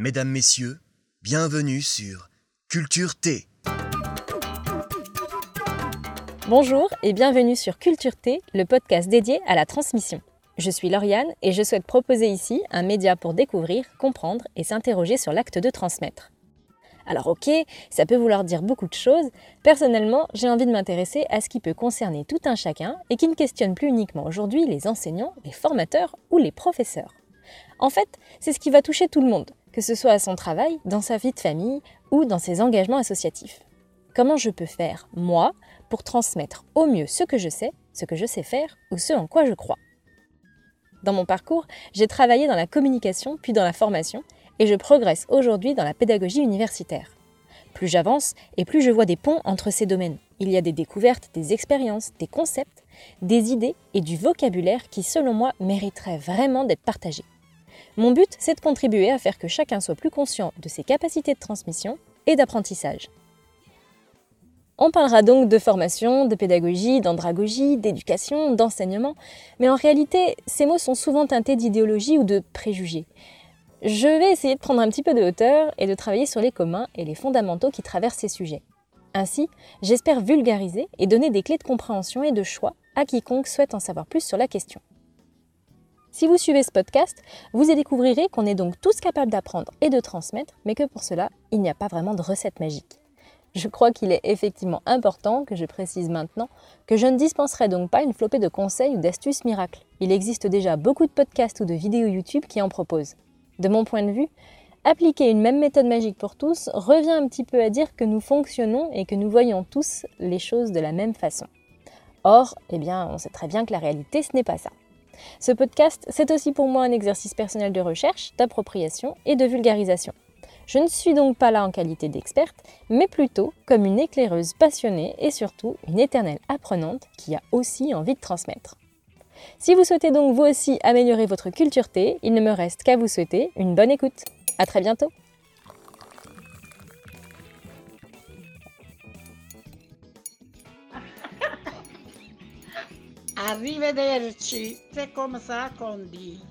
Mesdames, Messieurs, bienvenue sur Culture T. Bonjour et bienvenue sur Culture T, le podcast dédié à la transmission. Je suis Lauriane et je souhaite proposer ici un média pour découvrir, comprendre et s'interroger sur l'acte de transmettre. Alors ok, ça peut vouloir dire beaucoup de choses. Personnellement, j'ai envie de m'intéresser à ce qui peut concerner tout un chacun et qui ne questionne plus uniquement aujourd'hui les enseignants, les formateurs ou les professeurs. En fait, c'est ce qui va toucher tout le monde, que ce soit à son travail, dans sa vie de famille ou dans ses engagements associatifs. Comment je peux faire, moi, pour transmettre au mieux ce que je sais, ce que je sais faire ou ce en quoi je crois? Dans mon parcours, j'ai travaillé dans la communication puis dans la formation et je progresse aujourd'hui dans la pédagogie universitaire. Plus j'avance et plus je vois des ponts entre ces domaines. Il y a des découvertes, des expériences, des concepts, des idées et du vocabulaire qui, selon moi, mériteraient vraiment d'être partagés. Mon but, c'est de contribuer à faire que chacun soit plus conscient de ses capacités de transmission et d'apprentissage. On parlera donc de formation, de pédagogie, d'andragogie, d'éducation, d'enseignement, mais en réalité, ces mots sont souvent teintés d'idéologie ou de préjugés. Je vais essayer de prendre un petit peu de hauteur et de travailler sur les communs et les fondamentaux qui traversent ces sujets. Ainsi, j'espère vulgariser et donner des clés de compréhension et de choix à quiconque souhaite en savoir plus sur la question. Si vous suivez ce podcast, vous y découvrirez qu'on est donc tous capables d'apprendre et de transmettre, mais que pour cela, il n'y a pas vraiment de recette magique. Je crois qu'il est effectivement important que je précise maintenant que je ne dispenserai donc pas une flopée de conseils ou d'astuces miracles. Il existe déjà beaucoup de podcasts ou de vidéos YouTube qui en proposent. De mon point de vue, appliquer une même méthode magique pour tous revient un petit peu à dire que nous fonctionnons et que nous voyons tous les choses de la même façon. Or, eh bien, on sait très bien que la réalité, ce n'est pas ça. Ce podcast, c'est aussi pour moi un exercice personnel de recherche, d'appropriation et de vulgarisation. Je ne suis donc pas là en qualité d'experte, mais plutôt comme une éclaireuse passionnée et surtout une éternelle apprenante qui a aussi envie de transmettre. Si vous souhaitez donc vous aussi améliorer votre culture thé, il ne me reste qu'à vous souhaiter une bonne écoute. À très bientôt. Arrivederci, c'est comme ça qu'on dit.